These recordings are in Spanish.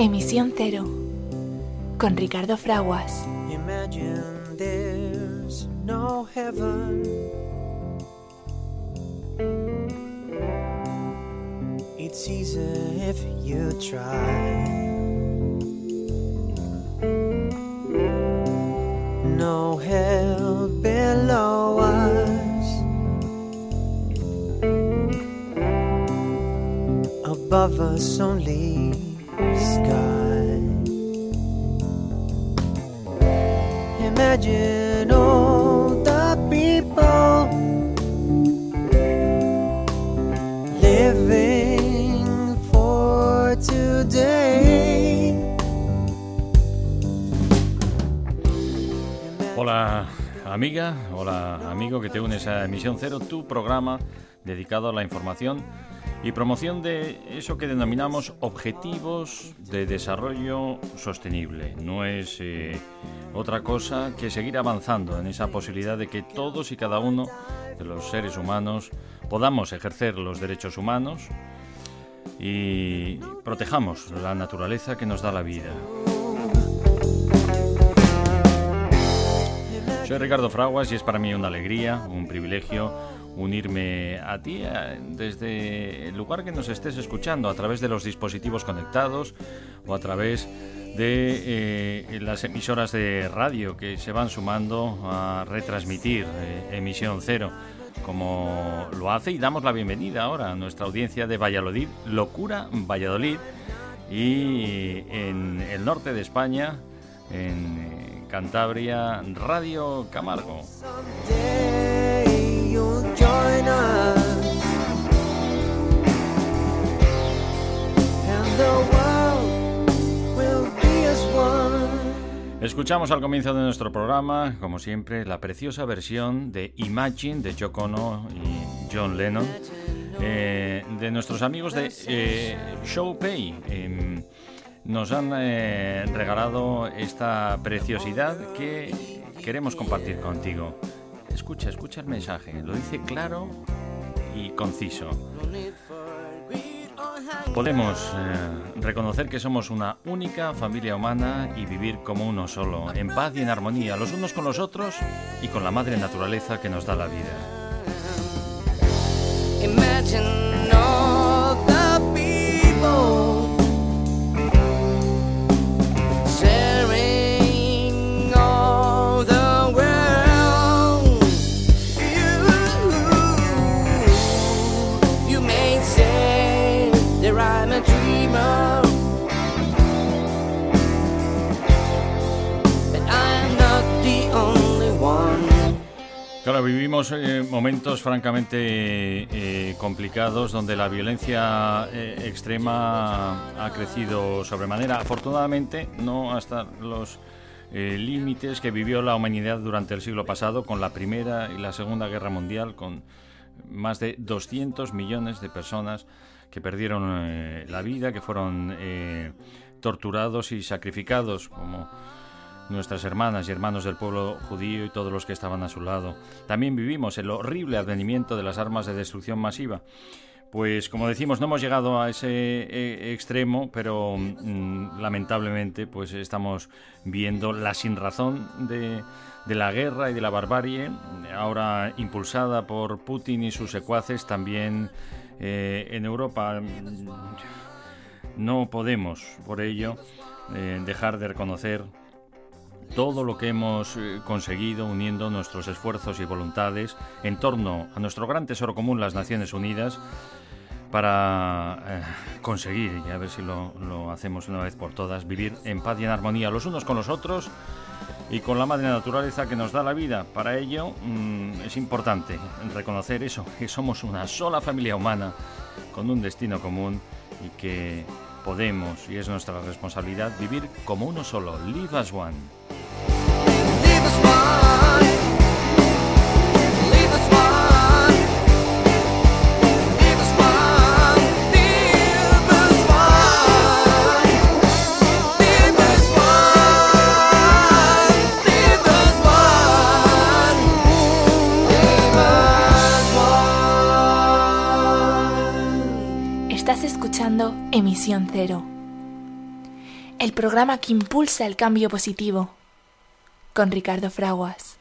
Emisión Cero con Ricardo Fraguas. Imagine there's no heaven. It's easy if you try. No hell below us. Above us only sky. The people living for today. Hola amiga, hola amigo que te unes a Emisión Cero, tu programa dedicado a la información y promoción de eso que denominamos objetivos de desarrollo sostenible. No es eh, otra cosa que seguir avanzando en esa posibilidad de que todos y cada uno de los seres humanos podamos ejercer los derechos humanos y protejamos la naturaleza que nos da la vida. Soy Ricardo Fraguas y es para mí una alegría, un privilegio unirme a ti eh, desde el lugar que nos estés escuchando, a través de los dispositivos conectados o a través de eh, las emisoras de radio que se van sumando a retransmitir eh, emisión cero, como lo hace y damos la bienvenida ahora a nuestra audiencia de Valladolid, Locura Valladolid, y en el norte de España, en Cantabria, Radio Camargo. Escuchamos al comienzo de nuestro programa, como siempre, la preciosa versión de Imagine de Yoko Ono y John Lennon, eh, de nuestros amigos de eh, Showpay. Em, nos han eh, regalado esta preciosidad que queremos compartir contigo. Escucha, escucha el mensaje, lo dice claro y conciso. Podemos eh, reconocer que somos una única familia humana y vivir como uno solo, en paz y en armonía, los unos con los otros y con la madre naturaleza que nos da la vida. Claro, vivimos eh, momentos francamente eh, complicados donde la violencia eh, extrema ha crecido sobremanera. Afortunadamente, no hasta los eh, límites que vivió la humanidad durante el siglo pasado con la Primera y la Segunda Guerra Mundial, con más de 200 millones de personas que perdieron la vida, que fueron torturados y sacrificados como nuestras hermanas y hermanos del pueblo judío y todos los que estaban a su lado. También vivimos el horrible advenimiento de las armas de destrucción masiva. Pues como decimos, no hemos llegado a ese eh, extremo, pero mm, lamentablemente pues estamos viendo la sinrazón de, de la guerra y de la barbarie, ahora impulsada por Putin y sus secuaces también eh, en Europa. No podemos, por ello, eh, dejar de reconocer todo lo que hemos eh, conseguido uniendo nuestros esfuerzos y voluntades en torno a nuestro gran tesoro común, las Naciones Unidas, para eh, conseguir, y a ver si lo, hacemos una vez por todas, vivir en paz y en armonía los unos con los otros y con la madre naturaleza que nos da la vida. Para ello mm, es importante reconocer eso, que somos una sola familia humana con un destino común y que podemos, y es nuestra responsabilidad, vivir como uno solo, live as one. Emisión Cero. el programa que impulsa el cambio positivo, con Ricardo Fraguas.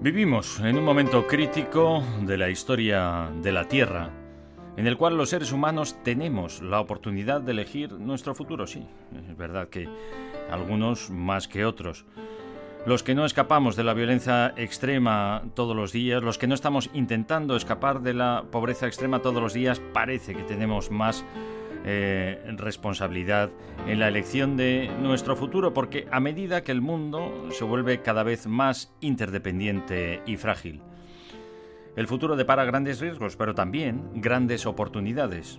Vivimos en un momento crítico de la historia de la Tierra, en el cual los seres humanos tenemos la oportunidad de elegir nuestro futuro, sí, es verdad que algunos más que otros los que no escapamos de la violencia extrema todos los días, los que no estamos intentando escapar de la pobreza extrema todos los días, parece que tenemos más eh, responsabilidad en la elección de nuestro futuro, porque a medida que el mundo se vuelve cada vez más interdependiente y frágil, el futuro depara grandes riesgos, pero también grandes oportunidades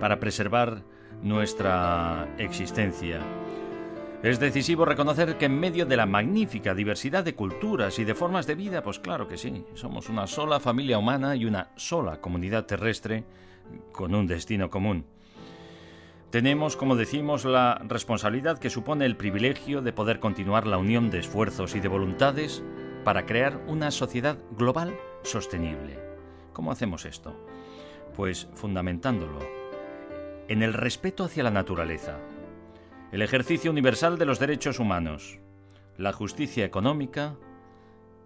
para preservar nuestra existencia. Es decisivo reconocer que en medio de la magnífica diversidad de culturas y de formas de vida, pues claro que sí, somos una sola familia humana y una sola comunidad terrestre con un destino común. Tenemos, como decimos, la responsabilidad que supone el privilegio de poder continuar la unión de esfuerzos y de voluntades para crear una sociedad global sostenible. ¿Cómo hacemos esto? Pues fundamentándolo en el respeto hacia la naturaleza, el ejercicio universal de los derechos humanos, la justicia económica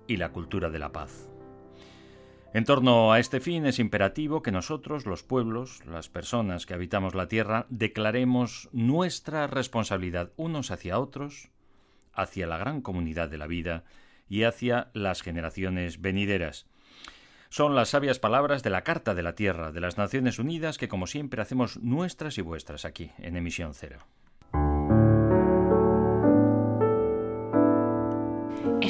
y la cultura de la paz. En torno a este fin es imperativo que nosotros, los pueblos, las personas que habitamos la tierra, declaremos nuestra responsabilidad unos hacia otros, hacia la gran comunidad de la vida y hacia las generaciones venideras. Son las sabias palabras de la Carta de la Tierra de las Naciones Unidas que, como siempre, hacemos nuestras y vuestras aquí, en Emisión Cero.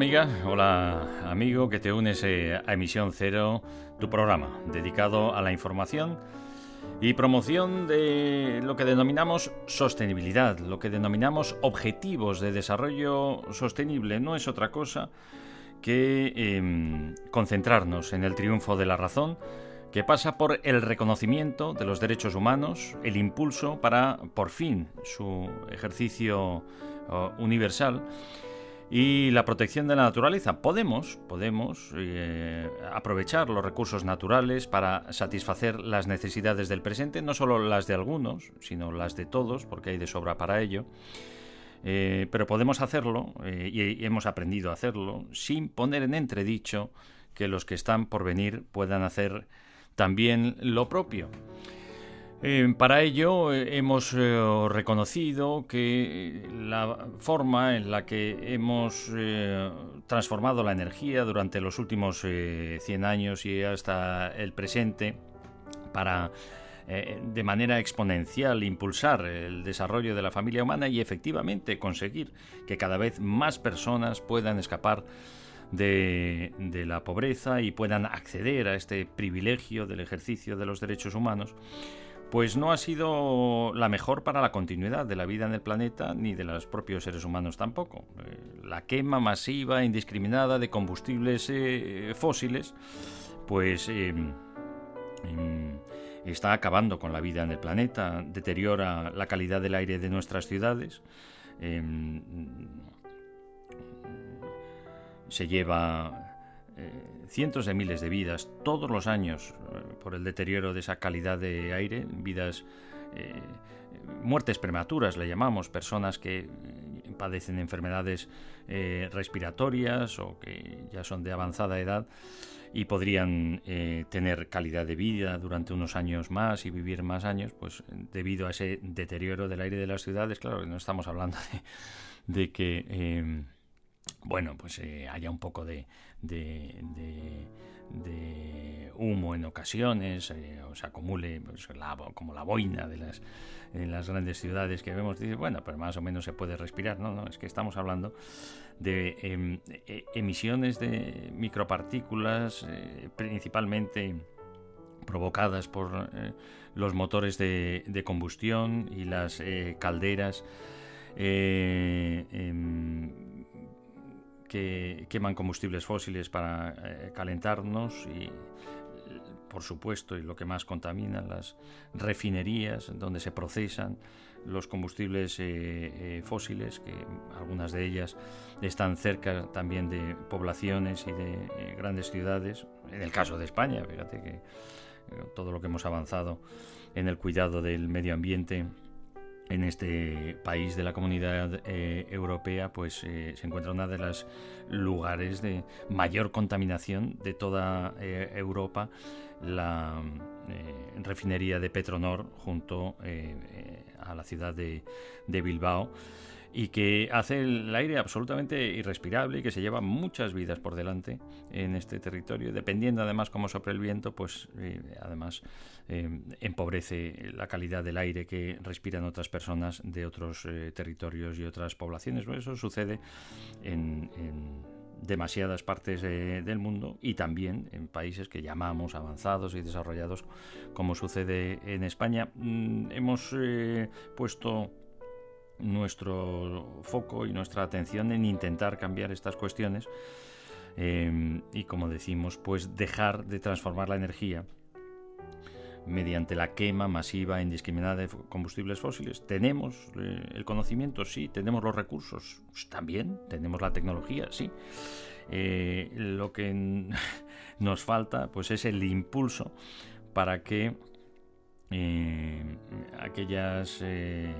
Amiga, hola amigo que te unes eh, a Emisión Cero, tu programa dedicado a la información y promoción de lo que denominamos sostenibilidad, lo que denominamos objetivos de desarrollo sostenible. No es otra cosa que em, concentrarnos en el triunfo de la razón, que pasa por el reconocimiento de los derechos humanos, el impulso para, por fin, su ejercicio universal y la protección de la naturaleza. Podemos, podemos eh, aprovechar los recursos naturales para satisfacer las necesidades del presente, no solo las de algunos, sino las de todos, porque hay de sobra para ello. Eh, pero podemos hacerlo, eh, y hemos aprendido a hacerlo, sin poner en entredicho que los que están por venir puedan hacer también lo propio. Eh, para ello eh, hemos eh, reconocido que la forma en la que hemos transformado la energía durante los últimos 100 años y hasta el presente para de manera exponencial impulsar el desarrollo de la familia humana y efectivamente conseguir que cada vez más personas puedan escapar de, la pobreza y puedan acceder a este privilegio del ejercicio de los derechos humanos, pues no ha sido la mejor para la continuidad de la vida en el planeta ni de los propios seres humanos tampoco. Eh, la quema masiva e indiscriminada de combustibles eh, fósiles, pues em, em, está acabando con la vida en el planeta, deteriora la calidad del aire de nuestras ciudades, em, se lleva eh, cientos de miles de vidas todos los años eh, por el deterioro de esa calidad de aire, vidas, eh, muertes prematuras le llamamos, personas que padecen enfermedades respiratorias o que ya son de avanzada edad y podrían tener calidad de vida durante unos años más y vivir más años, pues debido a ese deterioro del aire de las ciudades, claro no estamos hablando de que bueno, pues eh, haya un poco de, humo en ocasiones, eh, o se acumule pues, como la boina de las, en las grandes ciudades que vemos, dice, bueno, pero más o menos se puede respirar. No, no, es que estamos hablando de em, e, emisiones de micropartículas, eh, principalmente provocadas por eh, los motores de, combustión y las calderas em, que queman combustibles fósiles para calentarnos y por supuesto, y lo que más contamina, las refinerías donde se procesan los combustibles eh, eh, fósiles, que algunas de ellas están cerca también de poblaciones y de eh, grandes ciudades. En el caso de España, fíjate que todo lo que hemos avanzado en el cuidado del medio ambiente en este país de la comunidad eh, europea pues eh, se encuentra uno de los lugares de mayor contaminación de toda eh, Europa la refinería de Petronor junto a la ciudad de Bilbao y que hace el aire absolutamente irrespirable y que se lleva muchas vidas por delante en este territorio. Dependiendo además cómo sopre el viento, pues eh, además eh, empobrece la calidad del aire que respiran otras personas de otros eh, territorios y otras poblaciones. eso sucede en, demasiadas partes del mundo y también en países que llamamos avanzados y desarrollados, como sucede en España. Mm, hemos puesto nuestro foco y nuestra atención en intentar cambiar estas cuestiones eh, y como decimos pues dejar de transformar la energía mediante la quema masiva e indiscriminada de combustibles fósiles. ¿Tenemos eh, el conocimiento? Sí. ¿Tenemos los recursos? Pues también. ¿Tenemos la tecnología? Sí. Eh, lo que nos falta pues es el impulso para que aquellas eh,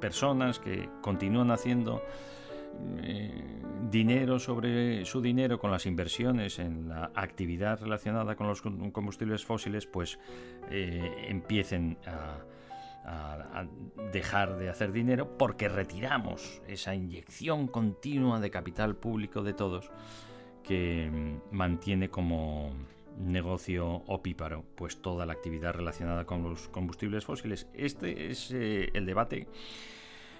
personas que continúan haciendo eh, dinero sobre su dinero con las inversiones en la actividad relacionada con los combustibles fósiles, pues eh, empiecen a, dejar de hacer dinero porque retiramos esa inyección continua de capital público de todos que mm, mantiene como negocio opíparo, pues toda la actividad relacionada con los combustibles fósiles. Este es eh, el debate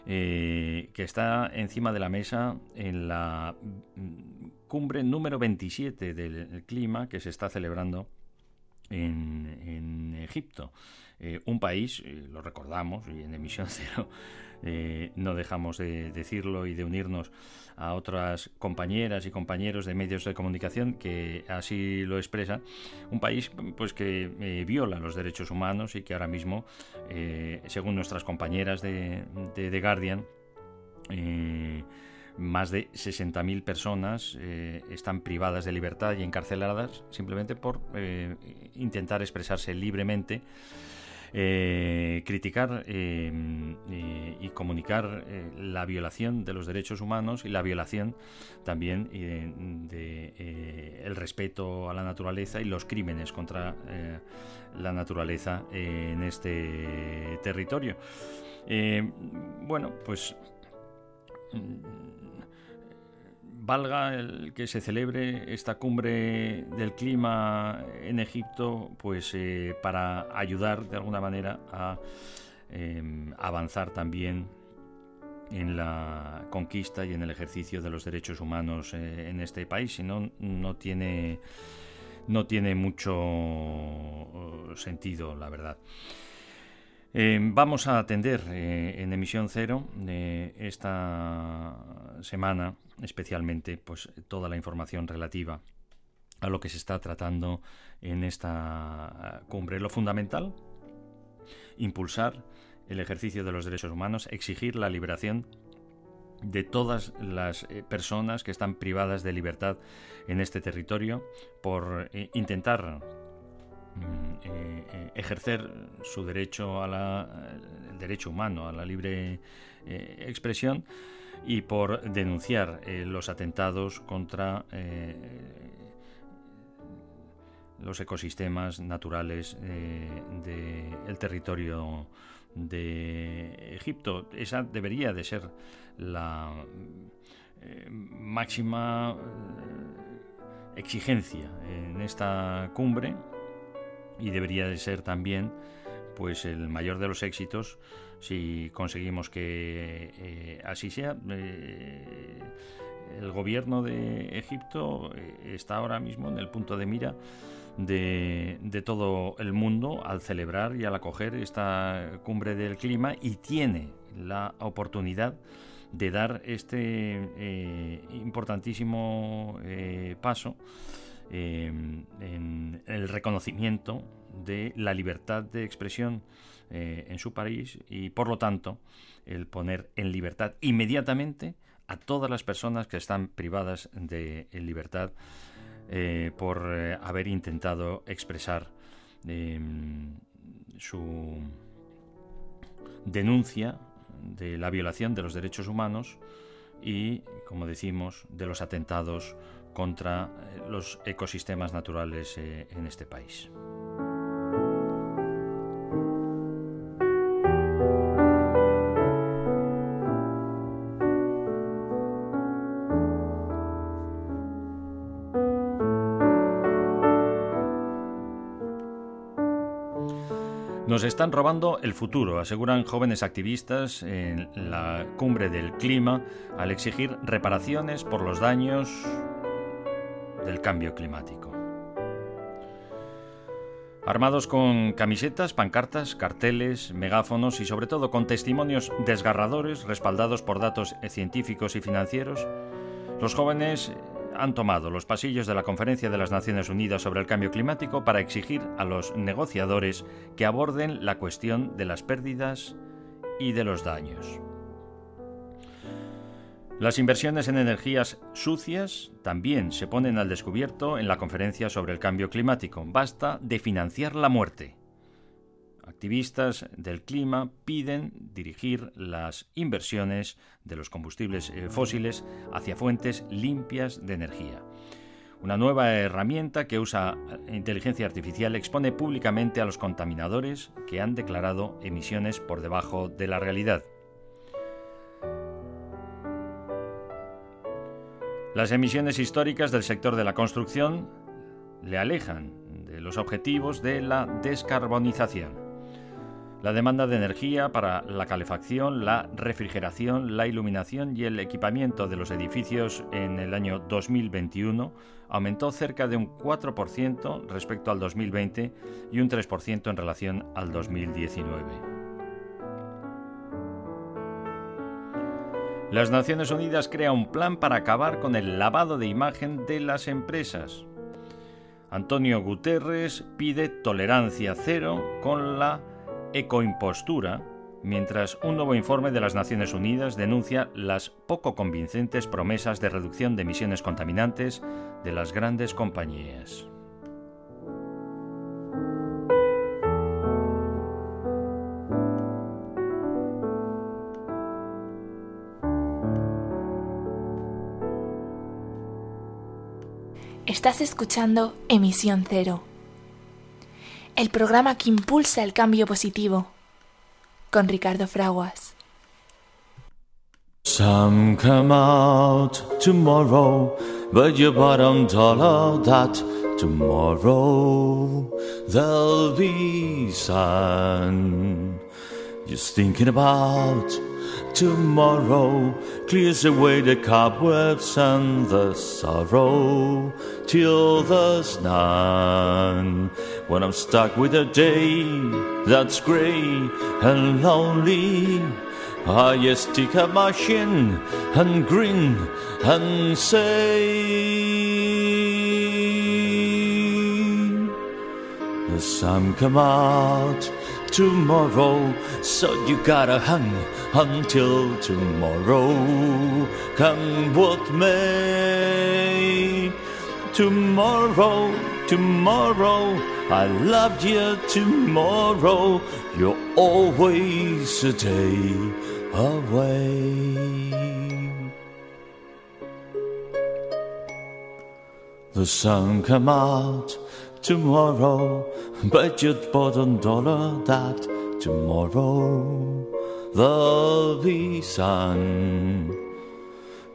eh, que está encima de la mesa en la mm, cumbre número 27 del clima que se está celebrando en, Egipto. Eh, un país, lo recordamos, y en emisión cero no dejamos de decirlo y de unirnos a otras compañeras y compañeros de medios de comunicación que así lo expresan, un país pues que eh, viola los derechos humanos y que ahora mismo, eh, según nuestras compañeras de, The Guardian, eh, más de 60.000 personas están privadas de libertad y encarceladas simplemente por intentar expresarse libremente eh, criticar eh, eh, y comunicar la violación de los derechos humanos y la violación también de, el respeto a la naturaleza y los crímenes contra la naturaleza en este territorio. bueno, pues valga el que se celebre esta cumbre del clima en Egipto, pues eh, para ayudar de alguna manera a em, avanzar también en la conquista y en el ejercicio de los derechos humanos eh, en este país, si no, no tiene, no tiene mucho uh, sentido, la verdad. Eh, vamos a atender eh, en emisión cero eh, esta semana especialmente pues toda la información relativa a lo que se está tratando en esta cumbre. Lo fundamental, impulsar el ejercicio de los derechos humanos, exigir la liberación de todas las personas que están privadas de libertad en este territorio por intentar eh, eh, ejercer su derecho a la, el derecho humano a la libre eh, expresión y por denunciar los atentados contra los ecosistemas naturales del territorio de Egipto. Esa debería de ser la máxima exigencia en esta cumbre y debería de ser también pues el mayor de los éxitos si conseguimos que eh, así sea. Eh, el gobierno de Egipto eh, está ahora mismo en el punto de mira de, de, todo el mundo al celebrar y al acoger esta cumbre del clima y tiene la oportunidad de dar este importantísimo paso en el reconocimiento de la libertad de expresión eh, en su país y por lo tanto el poner en libertad inmediatamente a todas las personas que están privadas de libertad eh, por eh, haber intentado expresar em, su denuncia de la violación de los derechos humanos y, como decimos, de los atentados contra los ecosistemas naturales en este país. Nos están robando el futuro, aseguran jóvenes activistas en la cumbre del clima al exigir reparaciones por los daños del cambio climático. Armados con camisetas, pancartas, carteles, megáfonos y sobre todo con testimonios desgarradores respaldados por datos científicos y financieros, los jóvenes han tomado los pasillos de la Conferencia de las Naciones Unidas sobre el Cambio Climático para exigir a los negociadores que aborden la cuestión de las pérdidas y de los daños. Las inversiones en energías sucias también se ponen al descubierto en la conferencia sobre el cambio climático. Basta de financiar la muerte. Activistas del clima piden dirigir las inversiones de los combustibles eh, fósiles hacia fuentes limpias de energía. Una nueva herramienta que usa inteligencia artificial expone públicamente a los contaminadores que han declarado emisiones por debajo de la realidad. Las emisiones históricas del sector de la construcción le alejan de los objetivos de la descarbonización. La demanda de energía para la calefacción, la refrigeración, la iluminación y el equipamiento de los edificios en el año 2021 aumentó cerca de un 4% respecto al 2020 y un 3% en relación al 2019. Las Naciones Unidas crea un plan para acabar con el lavado de imagen de las empresas. Antonio Guterres pide tolerancia cero con la ecoimpostura, mientras un nuevo informe de las Naciones Unidas denuncia las poco convincentes promesas de reducción de emisiones contaminantes de las grandes compañías. Estás escuchando Emisión Cero el programa que impulsa el cambio positivo, con Ricardo Fraguas. Some come out tomorrow, but you bottom dollar that tomorrow there'll be sun. Just thinking about tomorrow clears away the cobwebs and the sorrow till there's none. When I'm stuck with a day that's grey and lonely, I just stick up my and grin and say, The sun come out tomorrow, so you gotta hang until tomorrow. Come what may, tomorrow, tomorrow, I loved you tomorrow. You're always a day away. The sun come out tomorrow, but you'd bought a dollar that tomorrow there'll be sun.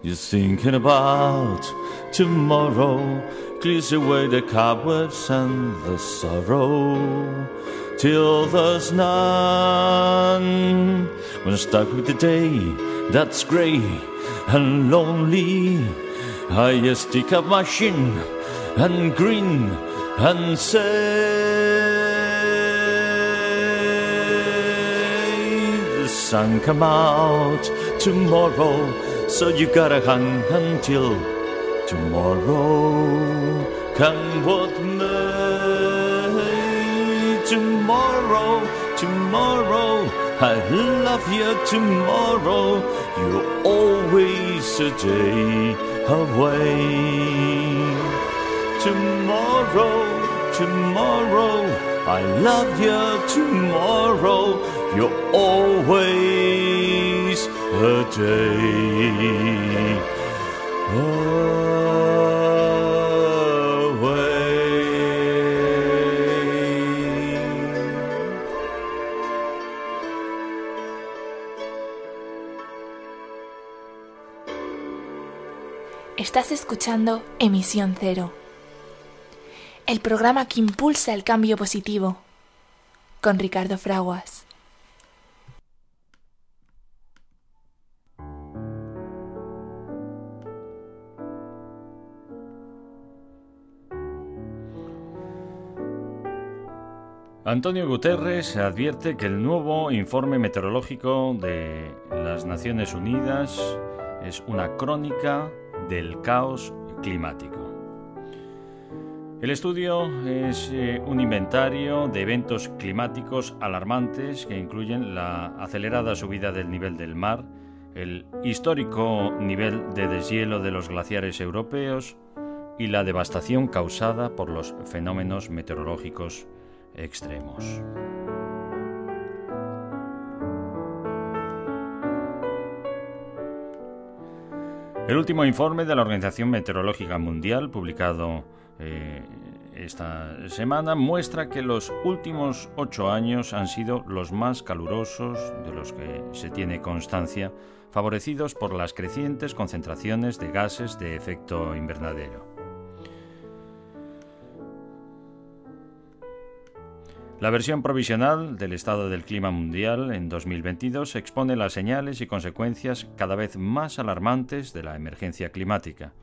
You're thinking about tomorrow, clears away the cobwebs and the sorrow till there's none. When stuck with the day that's grey and lonely, I stick up my shin and grin and say the sun come out tomorrow, so you gotta hang until tomorrow. Come what may, tomorrow, tomorrow. I love you tomorrow. You're always a day away. Tomorrow, tomorrow. I love you tomorrow. You're always a day away. Estás escuchando Emisión Cero, el programa que impulsa el cambio positivo, con Ricardo Fraguas. Antonio Guterres advierte que el nuevo informe meteorológico de las Naciones Unidas es una crónica del caos climático. El estudio es eh, un inventario de eventos climáticos alarmantes que incluyen la acelerada subida del nivel del mar, el histórico nivel de deshielo de los glaciares europeos y la devastación causada por los fenómenos meteorológicos extremos. El último informe de la Organización Meteorológica Mundial, publicado eh, esta semana, muestra que los últimos ocho años han sido los más calurosos de los que se tiene constancia, favorecidos por las crecientes concentraciones de gases de efecto invernadero. La versión provisional del estado del clima mundial en 2022 expone las señales y consecuencias cada vez más alarmantes de la emergencia climática.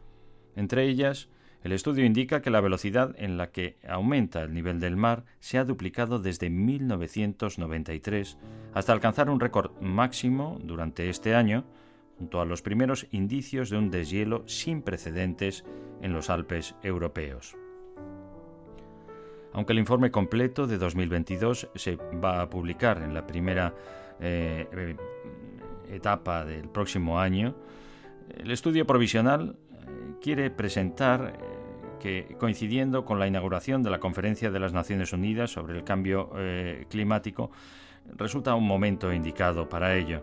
Entre ellas, el estudio indica que la velocidad en la que aumenta el nivel del mar se ha duplicado desde 1993 hasta alcanzar un récord máximo durante este año, junto a los primeros indicios de un deshielo sin precedentes en los Alpes europeos. Aunque el informe completo de 2022 se va a publicar en la primera eh, etapa del próximo año, el estudio provisional eh, quiere presentar eh, que, coincidiendo con la inauguración de la Conferencia de las Naciones Unidas sobre el Cambio Climático, resulta un momento indicado para ello.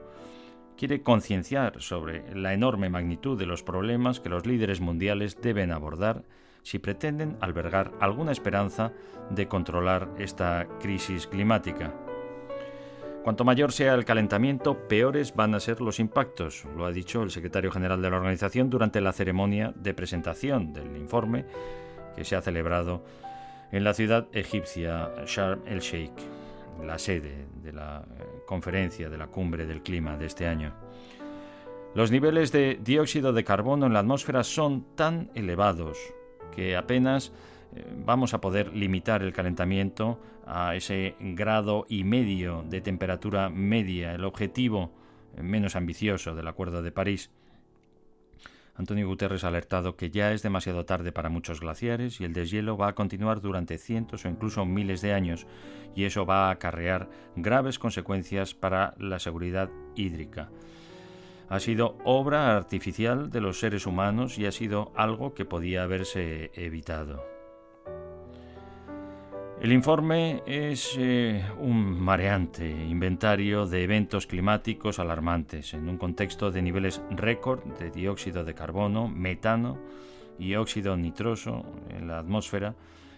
Quiere concienciar sobre la enorme magnitud de los problemas que los líderes mundiales deben abordar si pretenden albergar alguna esperanza de controlar esta crisis climática. Cuanto mayor sea el calentamiento, peores van a ser los impactos, lo ha dicho el secretario general de la organización durante la ceremonia de presentación del informe que se ha celebrado en la ciudad egipcia Sharm el Sheikh, la sede de la eh, conferencia de la cumbre del clima de este año. Los niveles de dióxido de carbono en la atmósfera son tan elevados que apenas eh, vamos a poder limitar el calentamiento a ese grado y medio de temperatura media, el objetivo eh, menos ambicioso del Acuerdo de París. Antonio Guterres ha alertado que ya es demasiado tarde para muchos glaciares y el deshielo va a continuar durante cientos o incluso miles de años y eso va a acarrear graves consecuencias para la seguridad hídrica. Ha sido obra artificial de los seres humanos y ha sido algo que podía haberse evitado. El informe es eh, un mareante inventario de eventos climáticos alarmantes en un contexto de niveles récord de dióxido de carbono, metano y óxido nitroso en la atmósfera,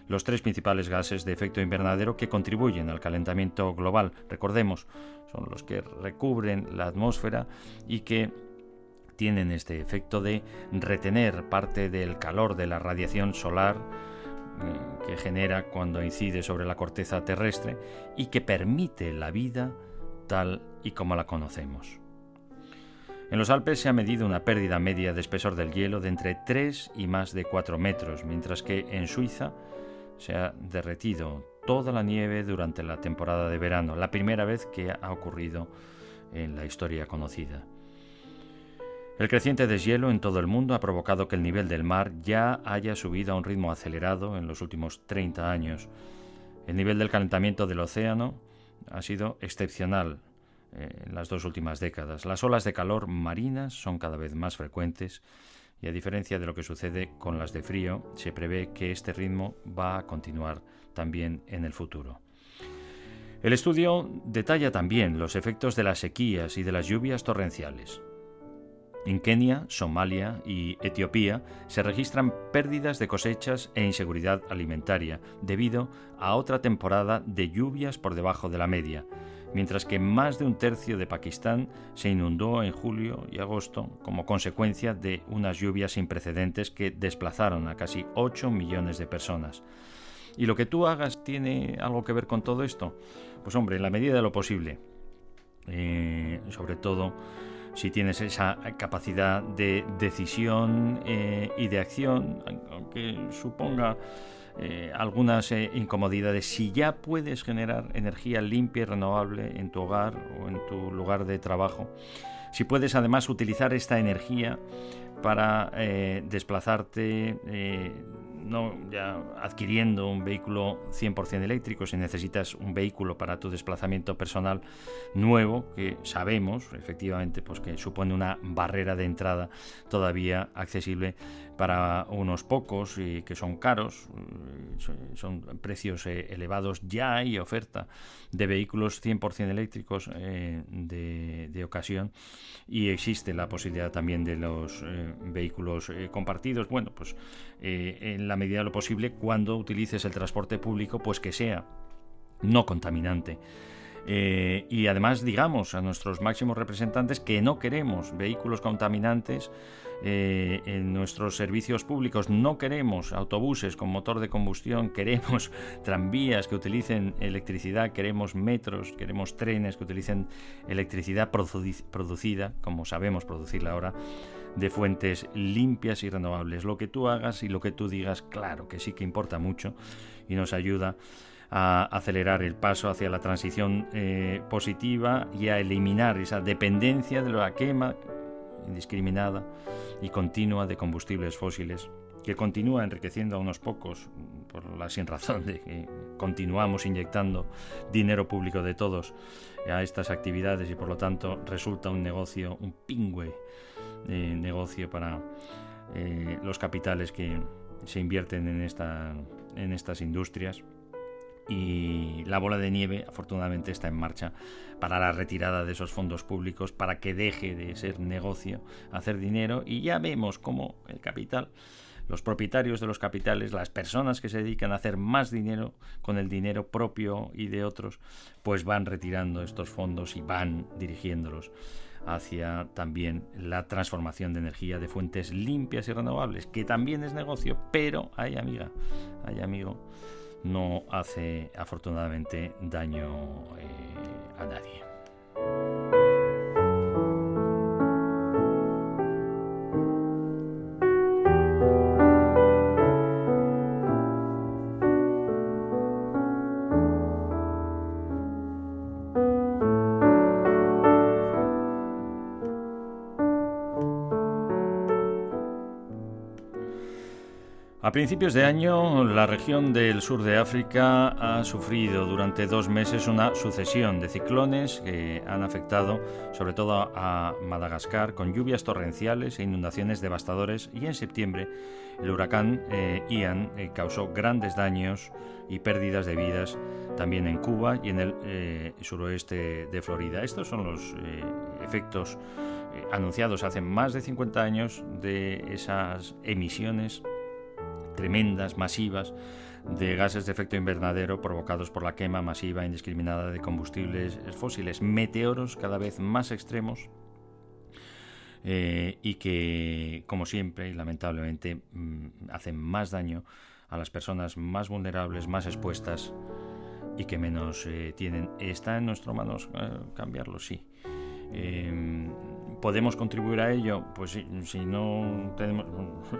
los tres principales gases de efecto invernadero que contribuyen al calentamiento global. Recordemos, son los que recubren la atmósfera y que tienen este efecto de retener parte del calor de la radiación solar eh, que genera cuando incide sobre la corteza terrestre y que permite la vida tal y como la conocemos. En los Alpes se ha medido una pérdida media de espesor del hielo de entre 3 y más de 4 metros, mientras que en Suiza se ha derretido toda la nieve durante la temporada de verano, la primera vez que ha ocurrido en la historia conocida. El creciente deshielo en todo el mundo ha provocado que el nivel del mar ya haya subido a un ritmo acelerado en los últimos 30 años. El nivel del calentamiento del océano ha sido excepcional eh, en las dos últimas décadas. Las olas de calor marinas son cada vez más frecuentes y a diferencia de lo que sucede con las de frío, se prevé que este ritmo va a continuar también en el futuro. El estudio detalla también los efectos de las sequías y de las lluvias torrenciales. En Kenia, Somalia y Etiopía se registran pérdidas de cosechas e inseguridad alimentaria debido a otra temporada de lluvias por debajo de la media, mientras que más de un tercio de Pakistán se inundó en julio y agosto como consecuencia de unas lluvias sin precedentes que desplazaron a casi 8 millones de personas. ¿Y lo que tú hagas tiene algo que ver con todo esto? Pues hombre, en la medida de lo posible. Eh, sobre todo si tienes esa capacidad de decisión eh, y de acción, aunque suponga eh, algunas eh, incomodidades, si ya puedes generar energía limpia y renovable en tu hogar o en tu lugar de trabajo, si puedes además utilizar esta energía para desplazarte no ya adquiriendo un vehículo 100% eléctrico, si necesitas un vehículo para tu desplazamiento personal nuevo, que sabemos efectivamente pues que supone una barrera de entrada todavía accesible para unos pocos y que son caros, eh, son precios eh, elevados, ya hay oferta de vehículos 100% eléctricos eh, de, de, ocasión y existe la posibilidad también de los vehículos compartidos. Bueno, pues en la medida de lo posible, cuando utilices el transporte público, pues que sea no contaminante. Eh, y además digamos a nuestros máximos representantes que no queremos vehículos contaminantes eh, en nuestros servicios públicos, no queremos autobuses con motor de combustión, queremos tranvías que utilicen electricidad, queremos metros, queremos trenes que utilicen electricidad producida, como sabemos producirla ahora, de fuentes limpias y renovables. Lo que tú hagas y lo que tú digas, claro que sí que importa mucho y nos ayuda a acelerar el paso hacia la transición eh, positiva y a eliminar esa dependencia de la quema indiscriminada y continua de combustibles fósiles que continúa enriqueciendo a unos pocos por la sin razón de que continuamos inyectando dinero público de todos a estas actividades y por lo tanto resulta un negocio, un pingüe negocio para eh, los capitales que se invierten en, esta, en estas industrias y la bola de nieve afortunadamente está en marcha para la retirada de esos fondos públicos para que deje de ser negocio hacer dinero. Y ya vemos cómo el capital los propietarios de los capitales, las personas que se dedican a hacer más dinero con el dinero propio y de otros, pues van retirando estos fondos y van dirigiéndolos hacia también la transformación de energía de fuentes limpias y renovables, que también es negocio, pero hay amiga, hay amigo no hace afortunadamente daño eh, a nadie. A principios de año, la región del sur de África ha sufrido durante dos meses una sucesión de ciclones que han afectado sobre todo a Madagascar con lluvias torrenciales e inundaciones devastadores y en septiembre el huracán eh, Ian eh, causó grandes daños y pérdidas de vidas también en Cuba y en el eh, suroeste de Florida. Estos son los efectos anunciados hace más de 50 años de esas emisiones tremendas, masivas, de gases de efecto invernadero provocados por la quema masiva e indiscriminada de combustibles fósiles, meteoros cada vez más extremos eh, y que, como siempre y lamentablemente, mm, hacen más daño a las personas más vulnerables, más expuestas y que menos eh, tienen. ¿Está en nuestras manos eh, cambiarlo? Sí. ¿Podemos contribuir a ello? Pues si, no tenemos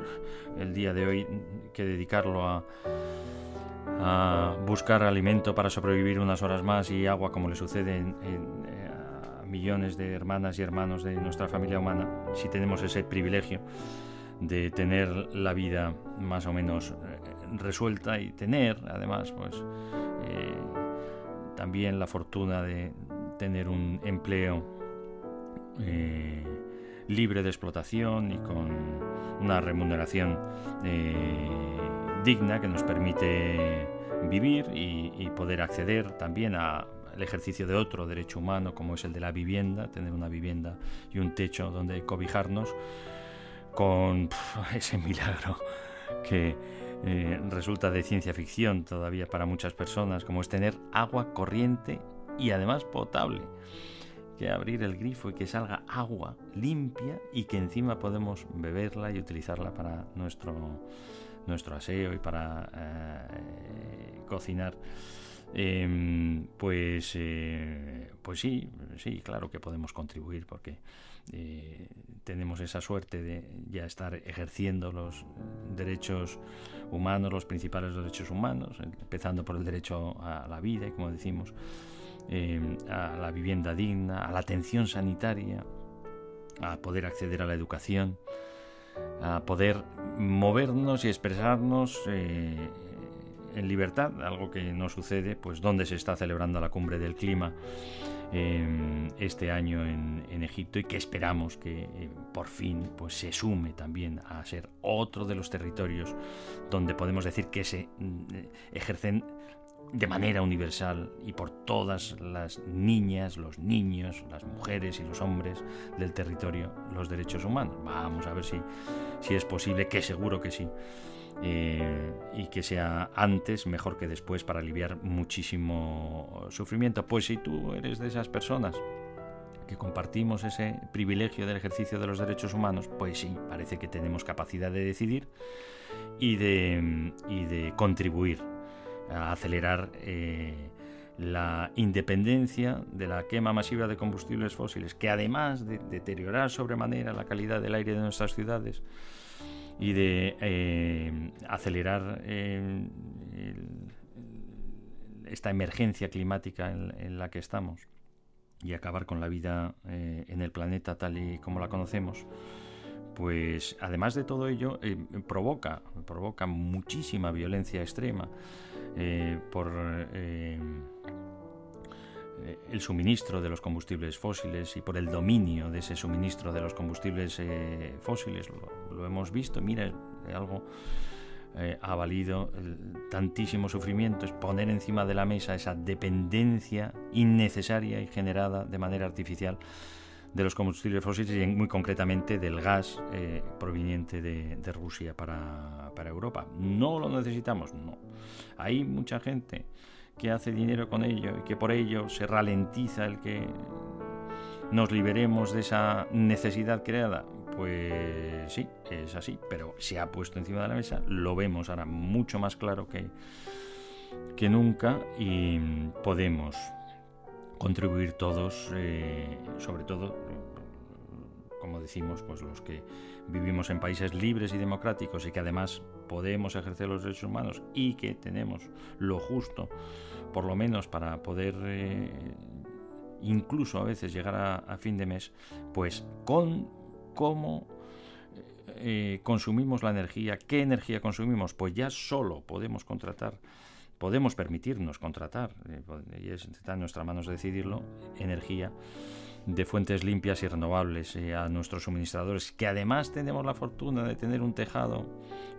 el día de hoy que dedicarlo a, buscar alimento para sobrevivir unas horas más y agua como le sucede en, a millones de hermanas y hermanos de nuestra familia humana, si tenemos ese privilegio de tener la vida más o menos eh, resuelta y tener además pues eh, también la fortuna de tener un empleo eh, libre de explotación y con una remuneración digna que nos permite vivir y, poder acceder también al ejercicio de otro derecho humano como es el de la vivienda, tener una vivienda y un techo donde cobijarnos con ese milagro que eh, resulta de ciencia ficción todavía para muchas personas, como es tener agua corriente y además potable. Que abrir el grifo y que salga agua limpia y que encima podemos beberla y utilizarla para nuestro nuestro aseo y para eh, cocinar, em, pues, eh, pues sí, sí, claro que podemos contribuir porque eh, tenemos esa suerte de ya estar ejerciendo los derechos humanos, los principales derechos humanos, empezando por el derecho a la vida, como decimos, em, a la vivienda digna, a la atención sanitaria, a poder acceder a la educación a poder movernos y expresarnos eh, en libertad, algo que no sucede, pues donde se está celebrando la cumbre del clima eh, este año en, Egipto y que esperamos que eh, por fin pues se sume también a ser otro de los territorios donde podemos decir que se ejercen de manera universal y por todas las niñas, los niños, las mujeres y los hombres del territorio los derechos humanos. Vamos a ver si, si es posible, que seguro que sí. Eh, y que sea antes mejor que después para aliviar muchísimo sufrimiento. Pues si tú eres de esas personas que compartimos ese privilegio del ejercicio de los derechos humanos, pues sí, parece que tenemos capacidad de decidir y de, y de contribuir a acelerar eh, la independencia de la quema masiva de combustibles fósiles, que además de deteriorar sobremanera la calidad del aire de nuestras ciudades y de eh, acelerar eh, esta emergencia climática en, la que estamos y acabar con la vida en el planeta tal y como la conocemos, pues además de todo ello provoca, provoca muchísima violencia extrema eh, por eh, el suministro de los combustibles fósiles y por el dominio de ese suministro de los combustibles eh, fósiles. Lo, hemos visto, mira, algo ha valido tantísimo sufrimiento, es poner encima de la mesa esa dependencia innecesaria y generada de manera artificial de los combustibles fósiles y muy concretamente del gas eh, proveniente de, Rusia para, Europa. ¿No lo necesitamos? No. Hay mucha gente que hace dinero con ello y que por ello se ralentiza el que nos liberemos de esa necesidad creada. Pues sí, es así, pero se ha puesto encima de la mesa, lo vemos ahora mucho más claro que, que nunca y podemos contribuir todos, eh, sobre todo, como decimos, pues los que vivimos en países libres y democráticos y que además podemos ejercer los derechos humanos y que tenemos lo justo, por lo menos para poder eh, incluso a veces llegar a, fin de mes, pues con cómo eh, consumimos la energía, qué energía consumimos, pues ya solo podemos contratar podemos permitirnos contratar, eh, y está en nuestras manos decidirlo, energía de fuentes limpias y renovables eh, a nuestros suministradores, que además tenemos la fortuna de tener un tejado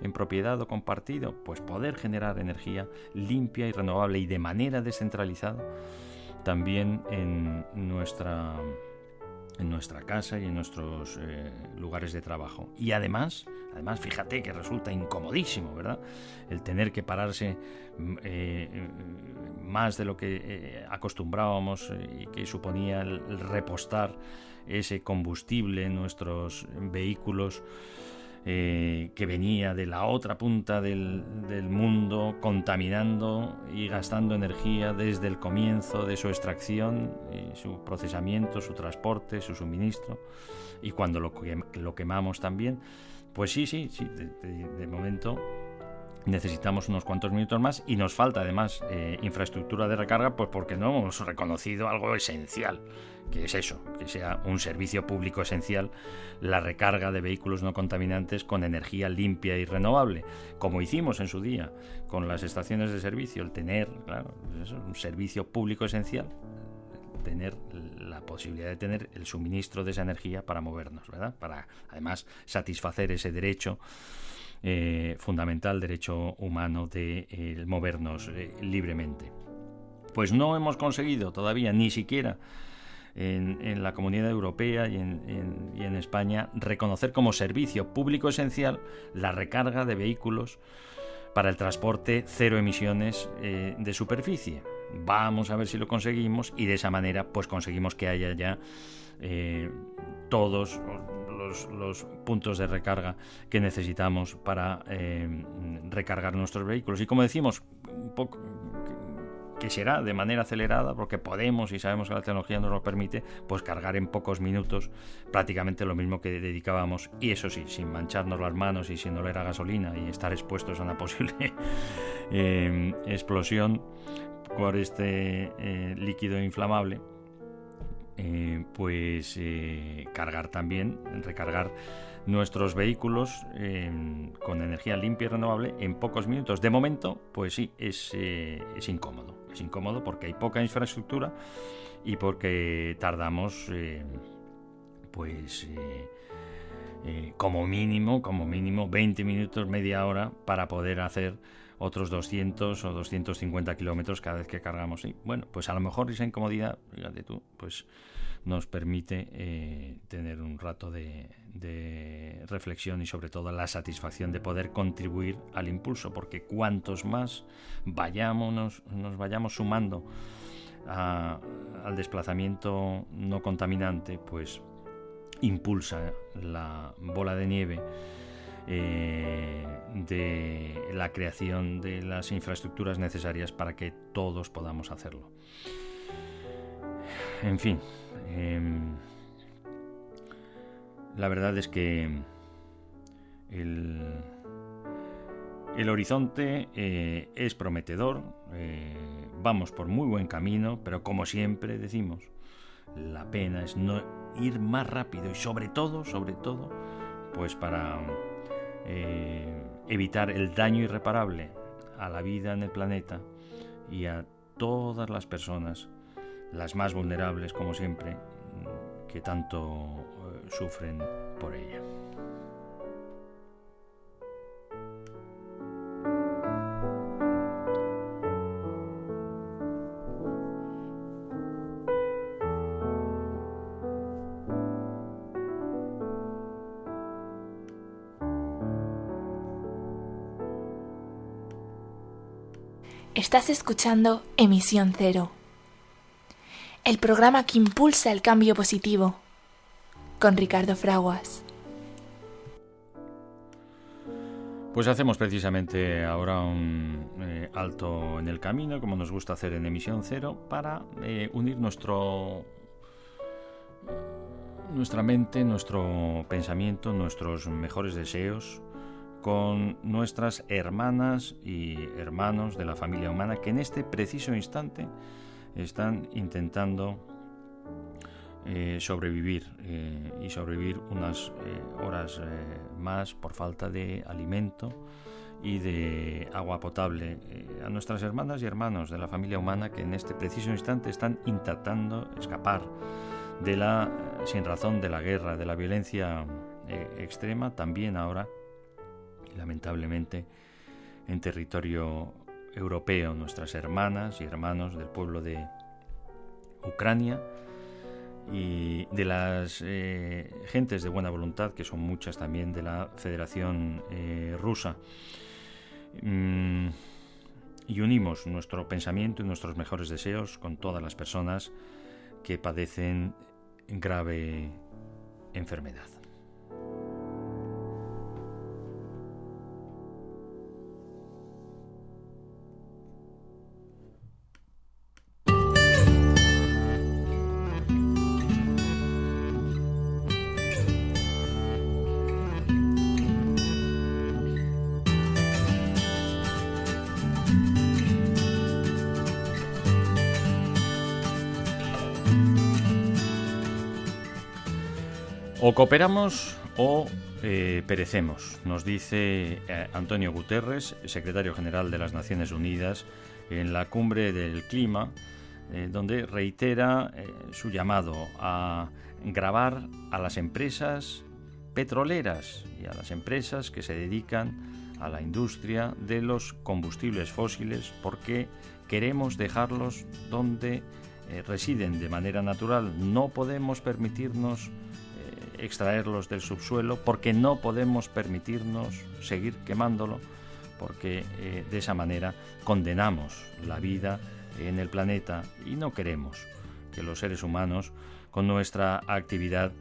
en propiedad o compartido, pues poder generar energía limpia y renovable y de manera descentralizada también en nuestra en nuestra casa y en nuestros eh, lugares de trabajo. Y además, además, fíjate que resulta incomodísimo, ¿verdad? El tener que pararse mm, eh, más de lo que eh, acostumbrábamos y que suponía el repostar ese combustible en nuestros vehículos eh, que venía de la otra punta del, mundo, contaminando y gastando energía desde el comienzo de su extracción, su procesamiento, su transporte, su suministro, y cuando lo, lo quemamos también, pues sí, sí, sí, de momento necesitamos unos cuantos minutos más y nos falta además eh, infraestructura de recarga pues porque no hemos reconocido algo esencial que es eso, que sea un servicio público esencial la recarga de vehículos no contaminantes con energía limpia y renovable, como hicimos en su día con las estaciones de servicio, el tener, claro, un servicio público esencial, tener la posibilidad de tener el suministro de esa energía para movernos, ¿verdad? Para además satisfacer ese derecho eh, fundamental derecho humano de eh, movernos eh, libremente. Pues no hemos conseguido todavía, ni siquiera en, la Comunidad Europea y en, España, reconocer como servicio público esencial la recarga de vehículos para el transporte cero emisiones de superficie. Vamos a ver si lo conseguimos y de esa manera pues conseguimos que haya ya todos los, puntos de recarga que necesitamos para eh, recargar nuestros vehículos. Y como decimos, un poco que será de manera acelerada porque podemos y sabemos que la tecnología nos lo permite, pues cargar en pocos minutos prácticamente lo mismo que dedicábamos y eso sí, sin mancharnos las manos y sin oler a gasolina y estar expuestos a una posible eh, explosión por este eh, líquido inflamable eh, pues eh, cargar también, recargar nuestros vehículos em, con energía limpia y renovable en pocos minutos. De momento, pues sí, es, eh, es incómodo. Es incómodo porque hay poca infraestructura y porque tardamos, pues, como mínimo, como mínimo 20 minutos, media hora para poder hacer otros 200 o 250 kilómetros cada vez que cargamos. Y bueno, pues a lo mejor esa incomodidad, fíjate tú, pues nos permite eh, tener un rato de, reflexión y sobre todo la satisfacción de poder contribuir al impulso, porque cuantos más vayamos, nos vayamos sumando al desplazamiento no contaminante, pues impulsa la bola de nieve eh, de la creación de las infraestructuras necesarias para que todos podamos hacerlo. En fin, em, la verdad es que el, el horizonte eh, es prometedor, eh, vamos por muy buen camino, pero como siempre decimos, la pena es no ir más rápido y sobre todo, sobre todo, pues para eh, evitar el daño irreparable a la vida en el planeta y a todas las personas, las más vulnerables como siempre, que tanto eh, sufren por ella. Estás escuchando Emisión Cero, el programa que impulsa el cambio positivo, con Ricardo Fraguas. Pues hacemos precisamente ahora un eh, alto en el camino, como nos gusta hacer en Emisión Cero, para eh, unir nuestro nuestra mente, nuestro pensamiento, nuestros mejores deseos con nuestras hermanas y hermanos de la familia humana que en este preciso instante están intentando eh, sobrevivir eh, y sobrevivir unas eh, horas más por falta de alimento y de agua potable a nuestras hermanas y hermanos de la familia humana que en este preciso instante están intentando escapar de la sin razón de la guerra, de la violencia extrema, también ahora lamentablemente en territorio europeo, nuestras hermanas y hermanos del pueblo de Ucrania, y de las eh, gentes de buena voluntad, que son muchas también de la Federación eh, Rusa. Mm, y unimos nuestro pensamiento y nuestros mejores deseos con todas las personas que padecen grave enfermedad. O cooperamos o eh, perecemos, nos dice eh, Antonio Guterres, secretario general de las Naciones Unidas, en la cumbre del clima, eh, donde reitera su llamado a grabar a las empresas petroleras y a las empresas que se dedican a la industria de los combustibles fósiles porque queremos dejarlos donde residen de manera natural. No podemos permitirnos extraerlos del subsuelo porque no podemos permitirnos seguir quemándolo porque eh, de esa manera condenamos la vida en el planeta y no queremos que los seres humanos con nuestra actividad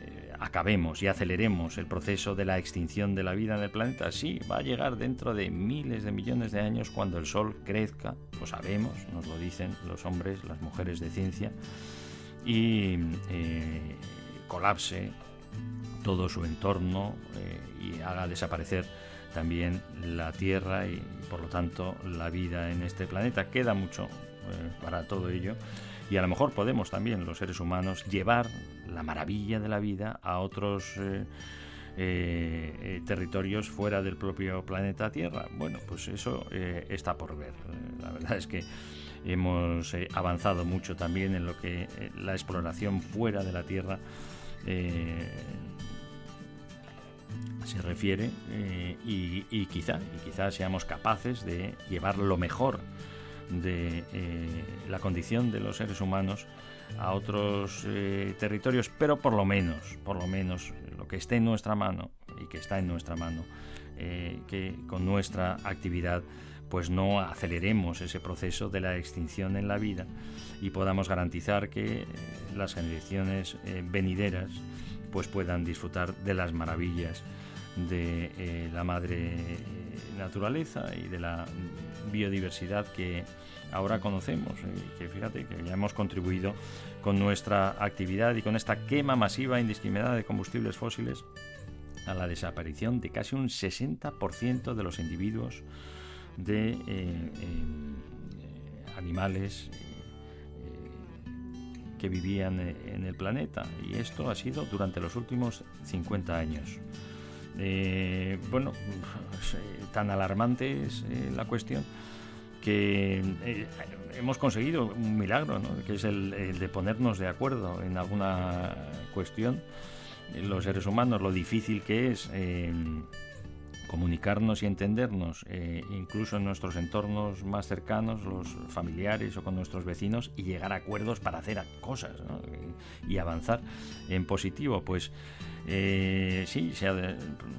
eh, acabemos y aceleremos el proceso de la extinción de la vida en el planeta. Sí, va a llegar dentro de miles de millones de años cuando el Sol crezca, lo sabemos, nos lo dicen los hombres, las mujeres de ciencia, y eh, colapse todo su entorno eh, y haga desaparecer también la Tierra y por lo tanto la vida en este planeta. Queda mucho eh, para todo ello y a lo mejor podemos también los seres humanos llevar la maravilla de la vida a otros eh, territorios fuera del propio planeta Tierra. Bueno, pues eso está por ver. La verdad es que hemos avanzado mucho también en lo que la exploración fuera de la Tierra eh, se refiere eh, y, quizá, y quizá seamos capaces de llevar lo mejor de eh, la condición de los seres humanos a otros territorios, pero por lo menos, por lo menos lo que esté en nuestra mano y que está en nuestra mano, que con nuestra actividad pues no aceleremos ese proceso de la extinción en la vida y podamos garantizar que eh, las generaciones eh, venideras pues puedan disfrutar de las maravillas de eh, la madre naturaleza y de la biodiversidad que ahora conocemos y que fíjate que ya hemos contribuido con nuestra actividad y con esta quema masiva e indiscriminada de combustibles fósiles a la desaparición de casi un 60% de los individuos de eh, eh, animales eh, que vivían en el planeta. Y esto ha sido durante los últimos 50 años. bueno, tan alarmante es la cuestión que hemos conseguido un milagro, que es el, de ponernos de acuerdo en alguna cuestión, los seres humanos, lo difícil que es comunicarnos y entendernos, eh, incluso en nuestros entornos más cercanos, los familiares o con nuestros vecinos, y llegar a acuerdos para hacer cosas y, avanzar en positivo. Pues eh, sí, se ha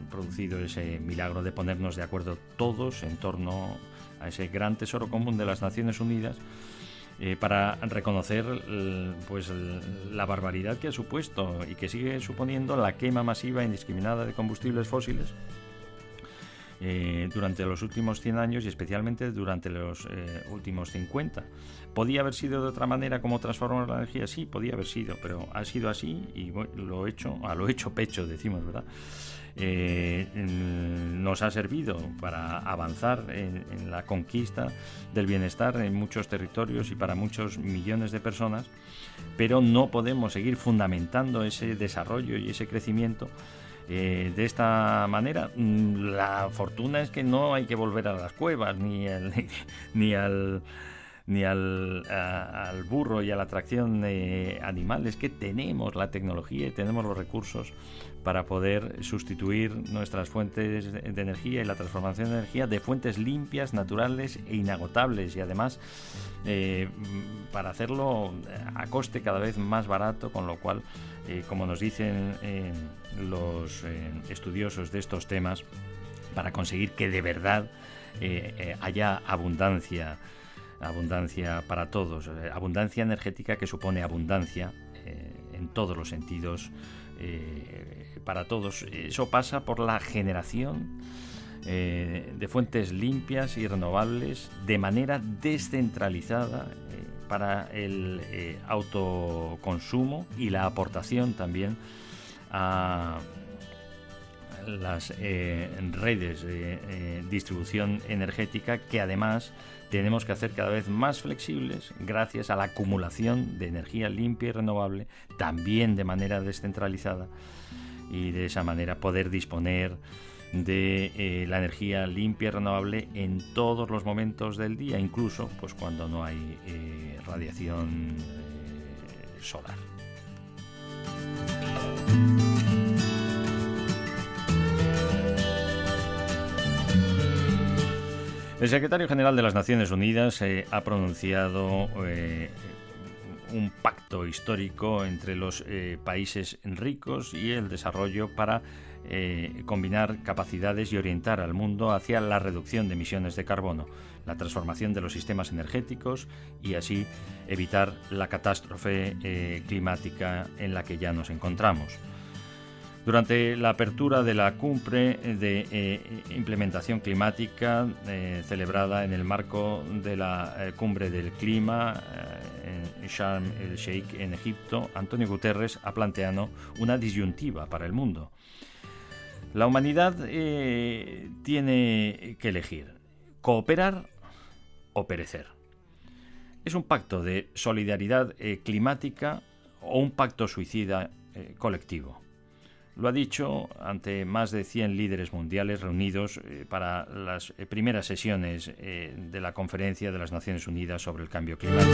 producido ese milagro de ponernos de acuerdo todos en torno a ese gran tesoro común de las Naciones Unidas. Eh, para reconocer pues la barbaridad que ha supuesto y que sigue suponiendo la quema masiva e indiscriminada de combustibles fósiles eh, durante los últimos 100 años y especialmente durante los eh, últimos 50. ¿Podía haber sido de otra manera como transformar la energía? Sí, podía haber sido, pero ha sido así y lo he hecho, a lo hecho pecho, decimos, ¿verdad? Eh, nos ha servido para avanzar en, la conquista del bienestar en muchos territorios y para muchos millones de personas, pero no podemos seguir fundamentando ese desarrollo y ese crecimiento eh, de esta manera. Mm, la fortuna es que no hay que volver a las cuevas ni al, ni al ni al, al burro y a la atracción de animales, que tenemos la tecnología y tenemos los recursos para poder sustituir nuestras fuentes de energía y la transformación de energía de fuentes limpias, naturales e inagotables y además eh, para hacerlo a coste cada vez más barato, con lo cual, eh, como nos dicen los estudiosos de estos temas, para conseguir que de verdad haya abundancia abundancia para todos, eh, abundancia energética que supone abundancia eh, en todos los sentidos eh, para todos. Eso pasa por la generación de fuentes limpias y renovables de manera descentralizada para el autoconsumo y la aportación también a las redes de distribución energética que además tenemos que hacer cada vez más flexibles gracias a la acumulación de energía limpia y renovable, también de manera descentralizada, y de esa manera poder disponer de eh, la energía limpia y renovable en todos los momentos del día, incluso pues cuando no hay eh, radiación eh, solar. El secretario general de las Naciones Unidas ha pronunciado un pacto histórico entre los países ricos y el desarrollo para combinar capacidades y orientar al mundo hacia la reducción de emisiones de carbono, la transformación de los sistemas energéticos y así evitar la catástrofe climática en la que ya nos encontramos. Durante la apertura de la cumbre de eh, implementación climática eh, celebrada en el marco de la eh, cumbre del clima en Sharm el Sheikh en Egipto, Antonio Guterres ha planteado una disyuntiva para el mundo. La humanidad tiene que elegir cooperar o perecer. Es un pacto de solidaridad climática o un pacto suicida colectivo. Lo ha dicho ante más de 100 líderes mundiales reunidos eh, para las eh, primeras sesiones eh, de la Conferencia de las Naciones Unidas sobre el Cambio Climático.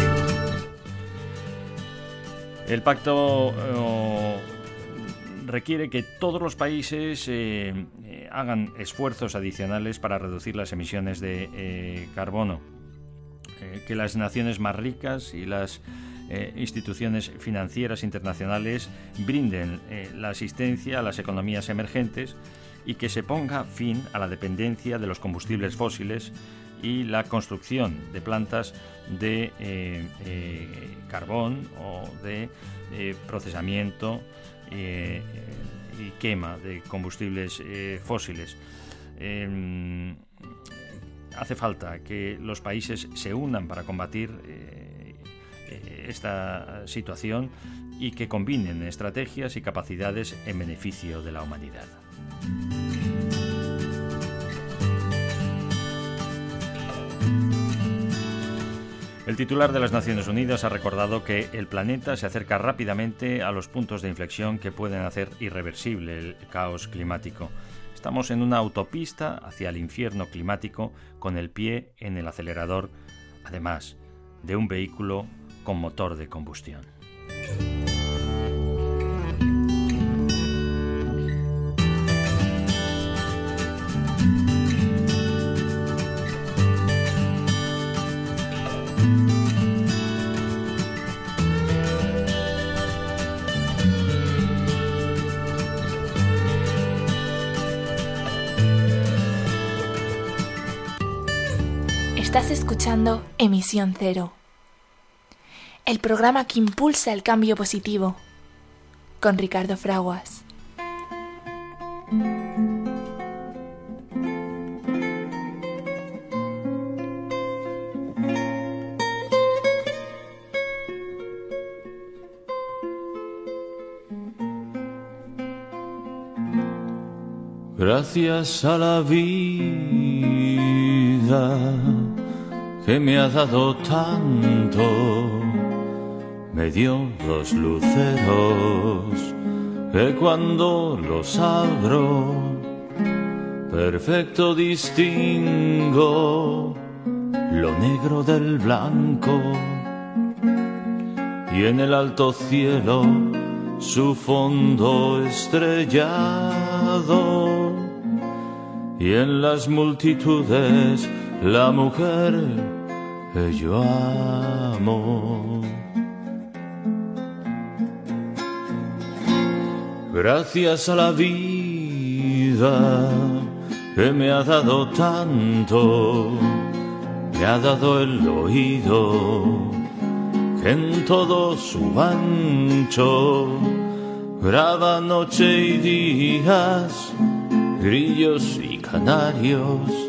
El pacto requiere que todos los países hagan esfuerzos adicionales para reducir las emisiones de carbono, que las naciones más ricas y las eh, instituciones financieras internacionales brinden eh, la asistencia a las economías emergentes y que se ponga fin a la dependencia de los combustibles fósiles y la construcción de plantas de eh, carbón o de procesamiento y quema de combustibles fósiles. Em, hace falta que los países se unan para combatir esta situación y que combinen estrategias y capacidades en beneficio de la humanidad. El titular de las Naciones Unidas ha recordado que el planeta se acerca rápidamente a los puntos de inflexión que pueden hacer irreversible el caos climático. Estamos en una autopista hacia el infierno climático con el pie en el acelerador, además de un vehículo con motor de combustión. Estás escuchando Emisión Cero el programa que impulsa el cambio positivo, con Ricardo Fraguas. Gracias a la vida que me ha dado tanto me dio dos luceros que cuando los abro perfecto distingo lo negro del blanco. Y en el alto cielo su fondo estrellado. Y en las multitudes la mujer yo amo. Gracias a la vida que me ha dado tanto, me ha dado el oído que en todo su ancho graba noche y días, grillos y canarios,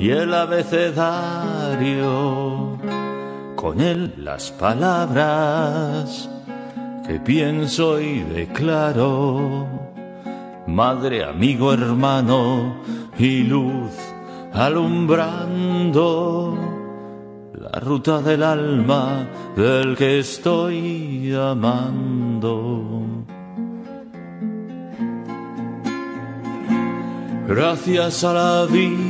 y el abecedario, con él las palabras que pienso y declaro, madre, amigo, hermano y luz alumbrando la ruta del alma del que estoy amando. Gracias a la vida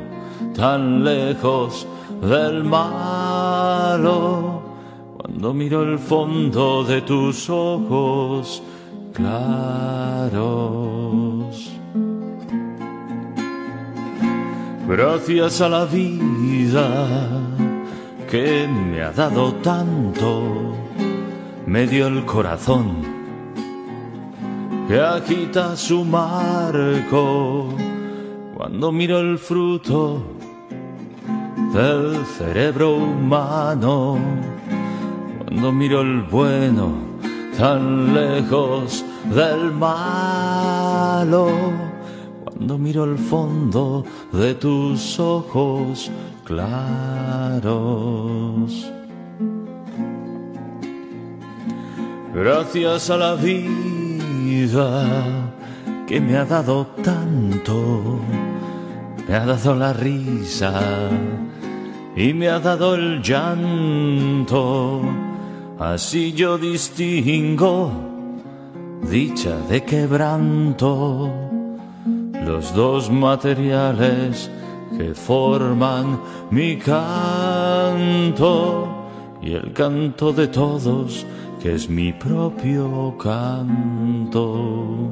tan lejos del malo, cuando miro el fondo de tus ojos claros. Gracias a la vida que me ha dado tanto me dio el corazón que agita su marco cuando miro el fruto del cerebro humano, cuando miro el bueno tan lejos del malo, cuando miro el fondo de tus ojos claros. Gracias a la vida que me ha dado tanto, me ha dado la risa y me ha dado el llanto. Así yo distingo dicha de quebranto, los dos materiales que forman mi canto y el canto de todos que es mi propio canto.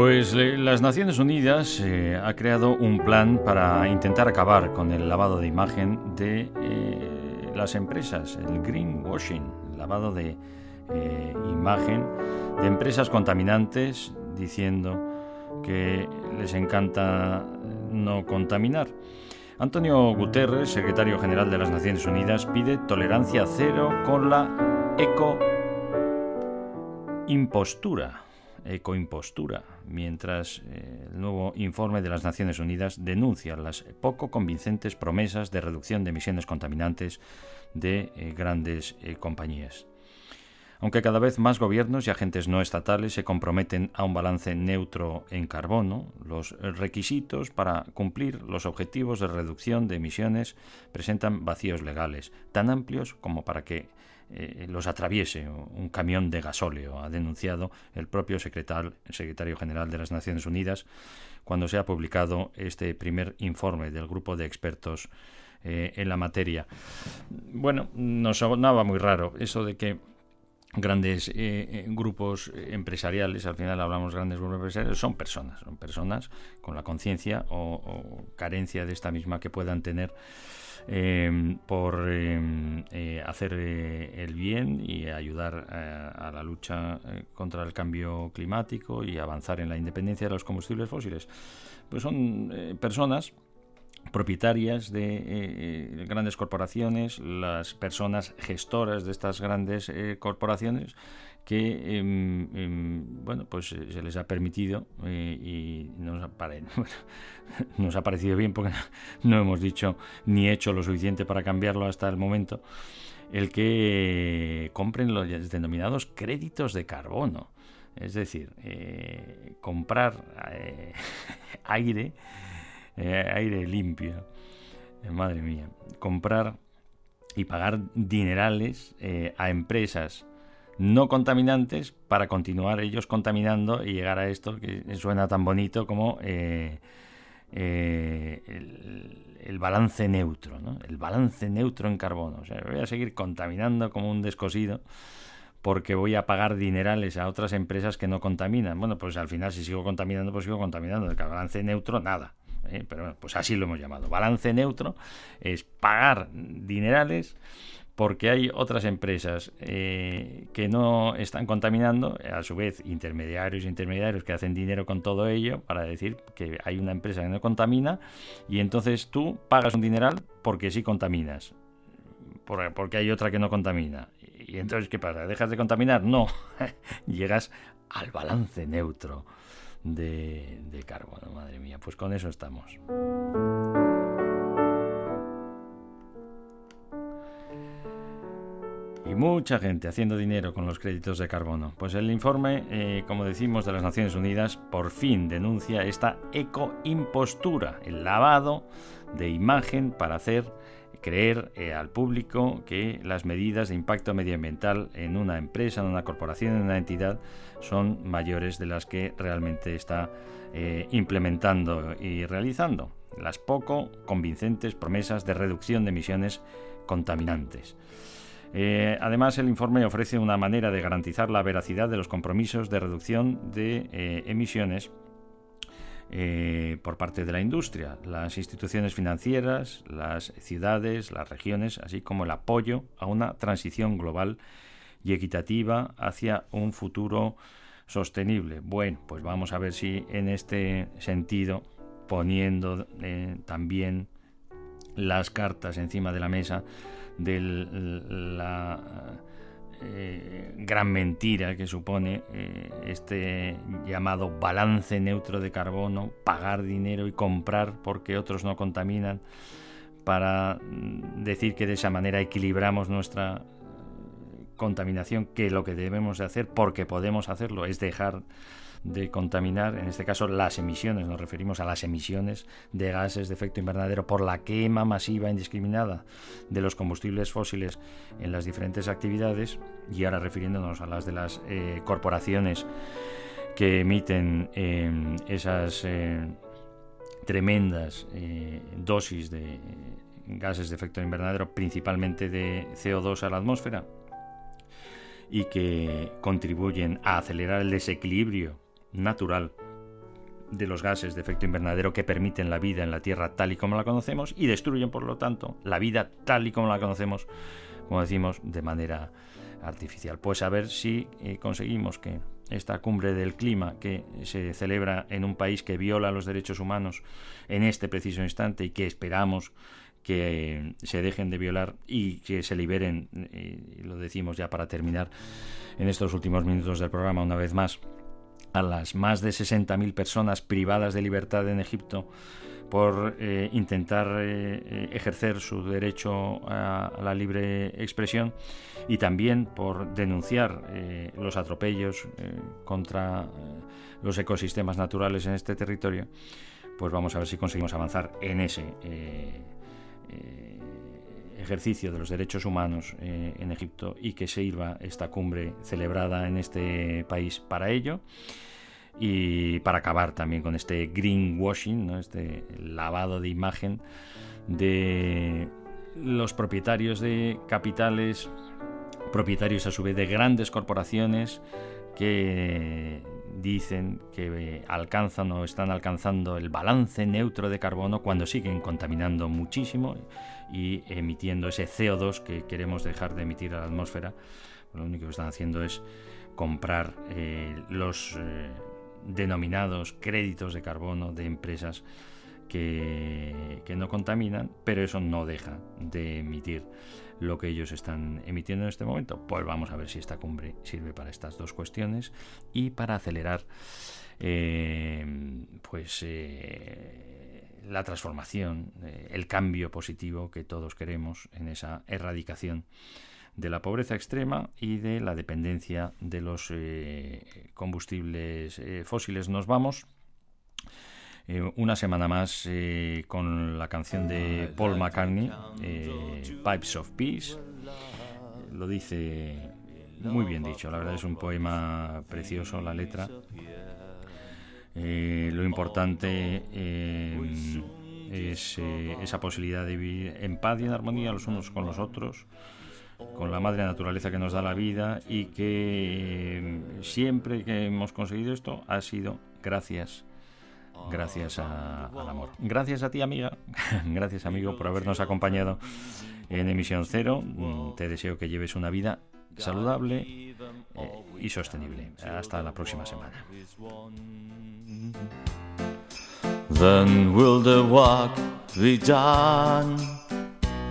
Pues las Naciones Unidas eh, ha creado un plan para intentar acabar con el lavado de imagen de eh, las empresas, el greenwashing, el lavado de eh, imagen de empresas contaminantes diciendo que les encanta no contaminar. Antonio Guterres, secretario general de las Naciones Unidas, pide tolerancia cero con la ecoimpostura. Ecoimpostura, mientras eh, el nuevo informe de las Naciones Unidas denuncia las poco convincentes promesas de reducción de emisiones contaminantes de eh, grandes eh, compañías. Aunque cada vez más gobiernos y agentes no estatales se comprometen a un balance neutro en carbono, los requisitos para cumplir los objetivos de reducción de emisiones presentan vacíos legales, tan amplios como para que eh, los atraviese un camión de gasóleo, ha denunciado el propio secretario, general de las Naciones Unidas cuando se ha publicado este primer informe del grupo de expertos eh, en la materia. Bueno, nos sonaba muy raro eso de que grandes eh, grupos empresariales, al final hablamos grandes grupos empresariales, son personas, son personas con la conciencia o, carencia de esta misma que puedan tener em, por em, eh, hacer el bien y ayudar a la lucha contra el cambio climático y avanzar en la independencia de los combustibles fósiles. Pues son personas propietarias de eh, eh, grandes corporaciones, las personas gestoras de estas grandes eh, corporaciones que em, em, bueno pues se les ha permitido y nos, nos, ha parecido bien porque no hemos dicho ni hecho lo suficiente para cambiarlo hasta el momento el que compren los denominados créditos de carbono es decir comprar aire eh, aire limpio. Eh, madre mía. Comprar y pagar dinerales eh, a empresas no contaminantes para continuar ellos contaminando y llegar a esto que suena tan bonito como el, balance neutro. El balance neutro en carbono. O sea, voy a seguir contaminando como un descosido porque voy a pagar dinerales a otras empresas que no contaminan. Bueno, pues al final si sigo contaminando, pues sigo contaminando. El balance neutro, nada. ¿eh? pero bueno, pues así lo hemos llamado. Balance neutro es pagar dinerales porque hay otras empresas eh, que no están contaminando, a su vez intermediarios intermediarios que hacen dinero con todo ello para decir que hay una empresa que no contamina y entonces tú pagas un dineral porque sí contaminas, porque hay otra que no contamina. Y entonces, ¿qué pasa? ¿Dejas de contaminar? No, llegas al balance neutro de carbono. Madre mía, pues con eso estamos. Y mucha gente haciendo dinero con los créditos de carbono. Pues el informe, eh, como decimos, de las Naciones Unidas por fin denuncia esta ecoimpostura, el lavado de imagen para hacer creer eh, al público que las medidas de impacto medioambiental en una empresa, en una corporación, en una entidad son mayores de las que realmente está eh, implementando y realizando. Las poco convincentes promesas de reducción de emisiones contaminantes. Eh, además, el informe ofrece una manera de garantizar la veracidad de los compromisos de reducción de emisiones eh, por parte de la industria, las instituciones financieras, las ciudades, las regiones, así como el apoyo a una transición global y equitativa hacia un futuro sostenible. Bueno, pues vamos a ver si en este sentido, poniendo eh, también las cartas encima de la mesa de la eh, gran mentira que supone eh, este llamado balance neutro de carbono, pagar dinero y comprar porque otros no contaminan, para mm, decir que de esa manera equilibramos nuestra eh, contaminación, que lo que debemos de hacer, porque podemos hacerlo, es dejar de contaminar, en este caso las emisiones, nos referimos a las emisiones de gases de efecto invernadero por la quema masiva indiscriminada de los combustibles fósiles en las diferentes actividades. Y ahora refiriéndonos a las de las eh, corporaciones que emiten em, esas eh, tremendas eh, dosis de gases de efecto invernadero, principalmente de CO2 a la atmósfera, y que contribuyen a acelerar el desequilibrio natural de los gases de efecto invernadero que permiten la vida en la Tierra tal y como la conocemos y destruyen, por lo tanto, la vida tal y como la conocemos, como decimos, de manera artificial. Pues a ver si eh, conseguimos que esta cumbre del clima que se celebra en un país que viola los derechos humanos en este preciso instante y que esperamos que se dejen de violar y que se liberen, y lo decimos ya para terminar en estos últimos minutos del programa una vez más, a las más de 60.000 personas privadas de libertad en Egipto por eh, intentar eh, eh, ejercer su derecho a, la libre expresión y también por denunciar los atropellos contra los ecosistemas naturales en este territorio, pues vamos a ver si conseguimos avanzar en ese ejercicio de los derechos humanos en Egipto y que sirva esta cumbre celebrada en este país para ello y para acabar también con este greenwashing, ¿no? este lavado de imagen de los propietarios de capitales, propietarios a su vez de grandes corporaciones que dicen que alcanzan o están alcanzando el balance neutro de carbono cuando siguen contaminando muchísimo y emitiendo ese CO2 que queremos dejar de emitir a la atmósfera. Lo único que están haciendo es comprar eh, los eh, denominados créditos de carbono de empresas que, no contaminan, pero eso no deja de emitir lo que ellos están emitiendo en este momento. Pues vamos a ver si esta cumbre sirve para estas dos cuestiones y para acelerar eh, pues eh, la transformación, eh, el cambio positivo que todos queremos en esa erradicación de la pobreza extrema y de la dependencia de los combustibles fósiles. Nos vamos eh, una semana más con la canción de Paul McCartney, Pipes of Peace. Lo dice muy bien dicho, la verdad es un poema precioso, la letra. lo importante es esa posibilidad de vivir en paz y en armonía los unos con los otros con la madre naturaleza que nos da la vida y que eh, siempre que hemos conseguido esto ha sido gracias gracias al amor. Gracias a ti, amiga. gracias, amigo, por habernos acompañado en Emisión Cero. Mm, te deseo que lleves una vida saludable eh, y sostenible. Hasta la próxima semana.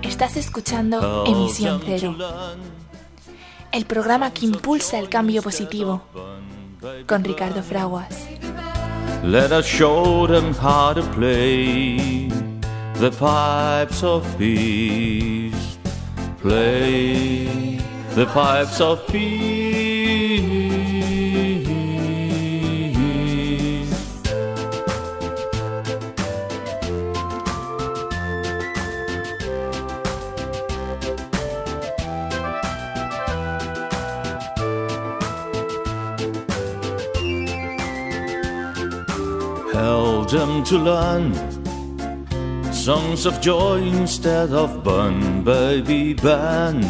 Estás escuchando Emisión Cero, el programa que impulsa el cambio positivo, con Ricardo Fraguas. Let us show them how to play the pipes of peace. Play the pipes of peace. Them to learn songs of joy instead of burn, baby, burn.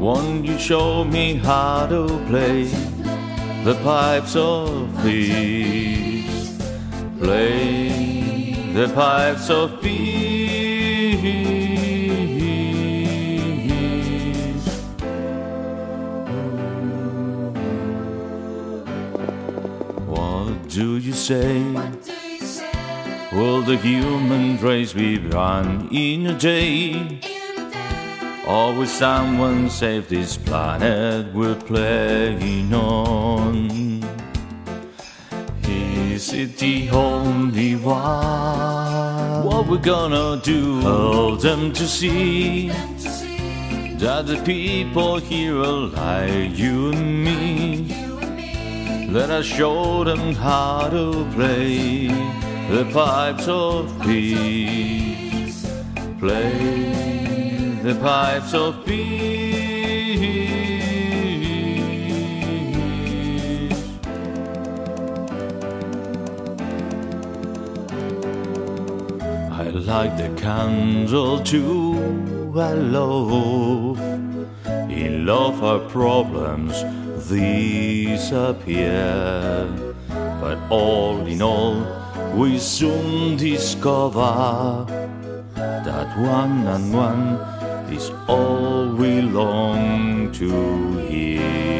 Won't you show me how to play the pipes of peace? Play the pipes of peace. What do you say? Will the human race be run in a day? Or will someone save this planet we're playing on? Is it the only one? What we're gonna do? Help them to see that the people here are like you and me. Let us show them how to play the pipes of peace. Play the pipes of peace. I like the candle too, I love. In love, our problems disappear. But all in all, we soon discover that one and one is all we long to hear.